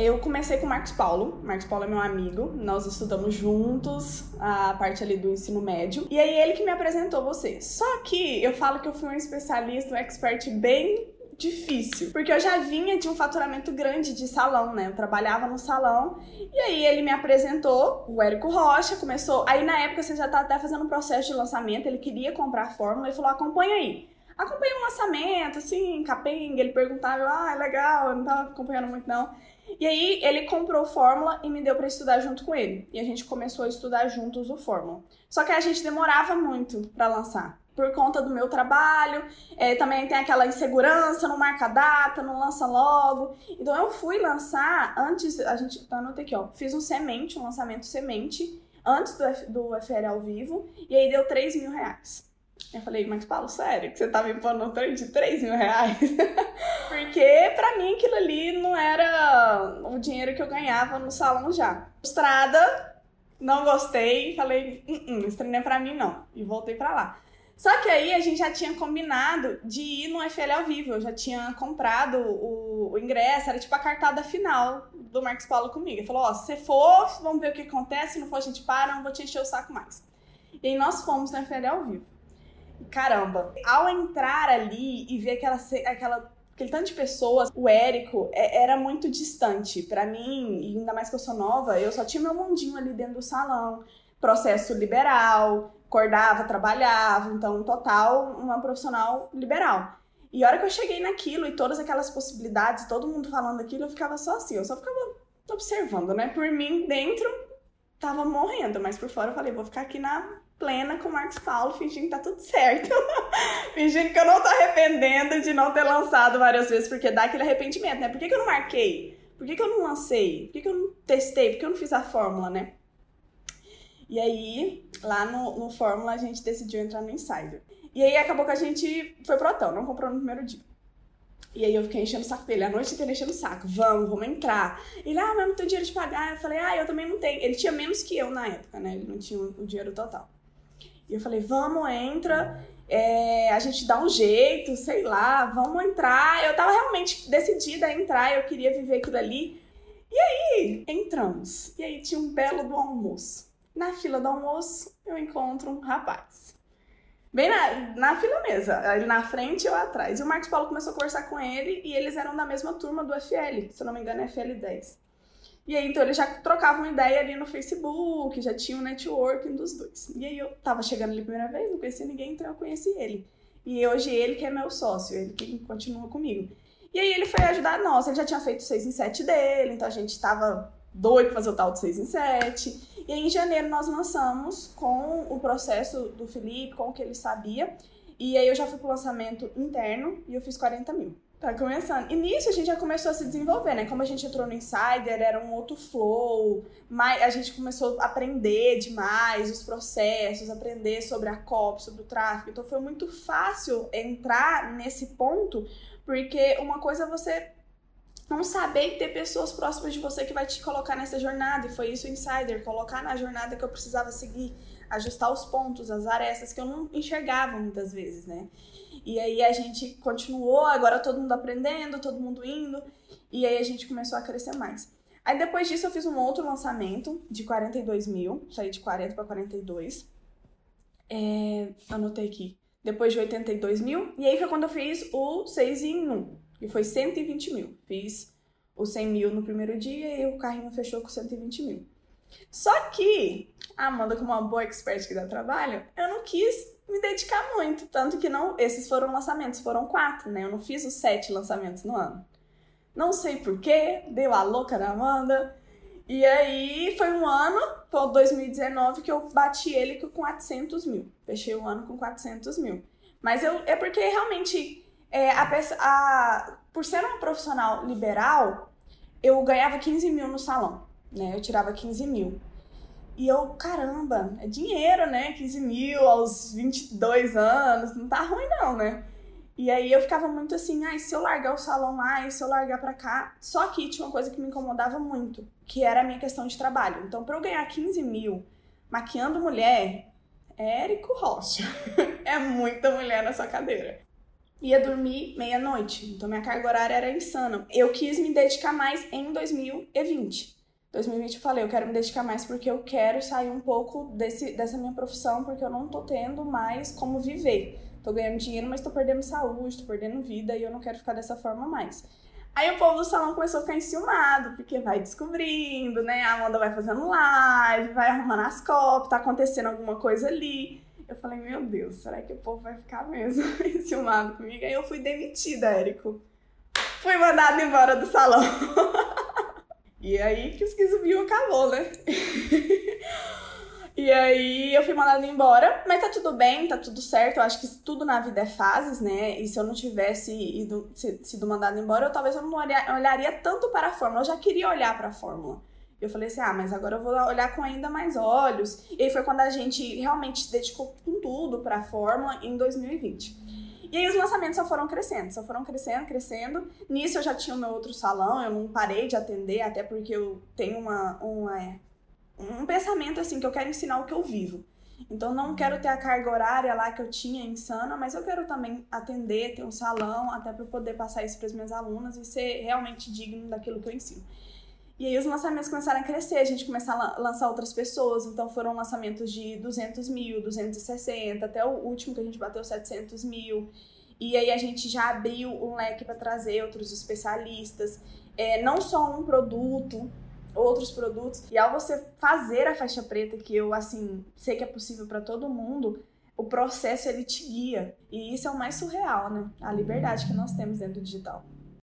Eu comecei com o Marcos Paulo. Marcos Paulo é meu amigo. Nós estudamos juntos a parte ali do ensino médio. E aí ele que me apresentou você. Só que eu falo que eu fui um especialista, um expert bem difícil, porque eu já vinha de um faturamento grande de salão, né? Eu trabalhava no salão e aí ele me apresentou, o Érico Rocha começou. Aí na época você já tá até fazendo um processo de lançamento, ele queria comprar a fórmula e falou: acompanha aí. Acompanhei um lançamento, assim, capenga, ele perguntava, ah, é legal, eu não tava acompanhando muito não. E aí ele comprou Fórmula e me deu para estudar junto com ele. E a gente começou a estudar juntos o Fórmula. Só que a gente demorava muito para lançar. Por conta do meu trabalho, é, também tem aquela insegurança, não marca data, não lança logo. Então eu fui lançar antes, a gente, tá anotei aqui, ó, fiz um semente, um lançamento semente, antes do, F, do FL ao vivo, e aí deu 3 mil reais. Eu falei, mas Paulo, sério, que você tá me pondo um trem de 3 mil reais? Porque pra mim aquilo ali não era o dinheiro que eu ganhava no salão já. Estrada, não gostei, falei, uh esse trem não é pra mim não. E voltei pra lá. Só que aí a gente já tinha combinado de ir no FL ao vivo. Eu já tinha comprado o, o ingresso, era tipo a cartada final do Marcos Paulo comigo. Ele falou: Ó, se for, vamos ver o que acontece. Se não for, a gente para, não vou te encher o saco mais. E aí nós fomos no FL ao vivo caramba, ao entrar ali e ver aquela, aquela aquele tanto de pessoas, o Érico é, era muito distante. para mim, e ainda mais que eu sou nova, eu só tinha meu mundinho ali dentro do salão. Processo liberal, acordava, trabalhava, então, total, uma profissional liberal. E a hora que eu cheguei naquilo e todas aquelas possibilidades, todo mundo falando aquilo, eu ficava só assim, eu só ficava observando, né? Por mim, dentro, tava morrendo, mas por fora eu falei, vou ficar aqui na plena com o Marcos Paulo, fingindo que tá tudo certo. fingindo que eu não tô arrependendo de não ter lançado várias vezes, porque dá aquele arrependimento, né? Por que, que eu não marquei? Por que, que eu não lancei? Por que, que eu não testei? Por que eu não fiz a fórmula, né? E aí, lá no, no Fórmula, a gente decidiu entrar no Insider. E aí acabou que a gente foi pro hotel, não comprou no primeiro dia. E aí eu fiquei enchendo o saco dele, a noite inteira enchendo o saco. Vamos, vamos entrar. Ele, ah, mas não tenho dinheiro de pagar. Eu falei, ah, eu também não tenho. Ele tinha menos que eu na época, né? Ele não tinha o dinheiro total. E eu falei, vamos, entra, é, a gente dá um jeito, sei lá, vamos entrar. Eu tava realmente decidida a entrar, eu queria viver aquilo ali. E aí, entramos. E aí tinha um belo do almoço. Na fila do almoço, eu encontro um rapaz. Bem na, na fila mesmo, ele na frente e eu atrás. E o Marcos Paulo começou a conversar com ele e eles eram da mesma turma do FL, se eu não me engano, é FL 10. E aí, então, eles já trocavam ideia ali no Facebook, já tinha um networking dos dois. E aí, eu tava chegando ali a primeira vez, não conhecia ninguém, então eu conheci ele. E hoje ele que é meu sócio, ele que continua comigo. E aí, ele foi ajudar nós. Ele já tinha feito 6 em 7 dele, então a gente tava doido pra fazer o tal de 6 em 7. E aí, em janeiro, nós lançamos com o processo do Felipe, com o que ele sabia. E aí, eu já fui pro lançamento interno e eu fiz 40 mil. Tá começando. E nisso a gente já começou a se desenvolver, né? Como a gente entrou no Insider, era um outro flow, mas a gente começou a aprender demais os processos, aprender sobre a COP, sobre o tráfego. Então foi muito fácil entrar nesse ponto, porque uma coisa é você não saber ter pessoas próximas de você que vai te colocar nessa jornada. E foi isso o Insider, colocar na jornada que eu precisava seguir, ajustar os pontos, as arestas que eu não enxergava muitas vezes, né? E aí a gente continuou, agora todo mundo aprendendo, todo mundo indo, e aí a gente começou a crescer mais. Aí depois disso eu fiz um outro lançamento de 42 mil, saí de 40 para 42. É, anotei aqui. Depois de 82 mil, e aí foi quando eu fiz o 6 em 1, que foi 120 mil. Fiz o 100 mil no primeiro dia e o carrinho fechou com 120 mil. Só que, a Amanda, como uma boa expert que dá trabalho, eu não quis me dedicar muito. Tanto que não, esses foram lançamentos, foram quatro, né? Eu não fiz os sete lançamentos no ano. Não sei porquê, deu a louca da Amanda. E aí foi um ano, foi 2019, que eu bati ele com 400 mil. Fechei o ano com 400 mil. Mas eu, é porque realmente, é, a, a, por ser uma profissional liberal, eu ganhava 15 mil no salão, né? Eu tirava 15 mil. E eu, caramba, é dinheiro, né? 15 mil aos 22 anos, não tá ruim não, né? E aí eu ficava muito assim, ai, se eu largar o salão lá, e se eu largar pra cá. Só que tinha uma coisa que me incomodava muito, que era a minha questão de trabalho. Então, pra eu ganhar 15 mil maquiando mulher, é Érico Rocha. é muita mulher na sua cadeira. Ia dormir meia-noite. Então minha carga horária era insana. Eu quis me dedicar mais em 2020. 2020 eu falei, eu quero me dedicar mais porque eu quero sair um pouco desse, dessa minha profissão, porque eu não tô tendo mais como viver. Tô ganhando dinheiro, mas tô perdendo saúde, tô perdendo vida e eu não quero ficar dessa forma mais. Aí o povo do salão começou a ficar enciumado, porque vai descobrindo, né? A Amanda vai fazendo live, vai arrumando as copas, tá acontecendo alguma coisa ali. Eu falei, meu Deus, será que o povo vai ficar mesmo enciumado comigo? Aí eu fui demitida, Érico. Fui mandada embora do salão. E aí que os 15 mil acabou, né? e aí eu fui mandada embora, mas tá tudo bem, tá tudo certo. Eu acho que tudo na vida é fases, né? E se eu não tivesse ido, sido mandada embora, eu talvez eu não olharia tanto para a fórmula. Eu já queria olhar para a fórmula. Eu falei assim, ah, mas agora eu vou olhar com ainda mais olhos. E aí foi quando a gente realmente se dedicou com tudo para a fórmula em 2020. E aí os lançamentos só foram crescendo, só foram crescendo, crescendo. Nisso eu já tinha o meu outro salão, eu não parei de atender, até porque eu tenho uma, uma, um pensamento assim, que eu quero ensinar o que eu vivo. Então não quero ter a carga horária lá que eu tinha insana, mas eu quero também atender, ter um salão, até para poder passar isso para as minhas alunas e ser realmente digno daquilo que eu ensino. E aí os lançamentos começaram a crescer, a gente começou a lançar outras pessoas, então foram lançamentos de 200 mil, 260, até o último que a gente bateu 700 mil. E aí a gente já abriu um leque para trazer outros especialistas, é, não só um produto, outros produtos. E ao você fazer a faixa preta, que eu assim sei que é possível para todo mundo, o processo ele te guia. E isso é o mais surreal, né? A liberdade que nós temos dentro do digital.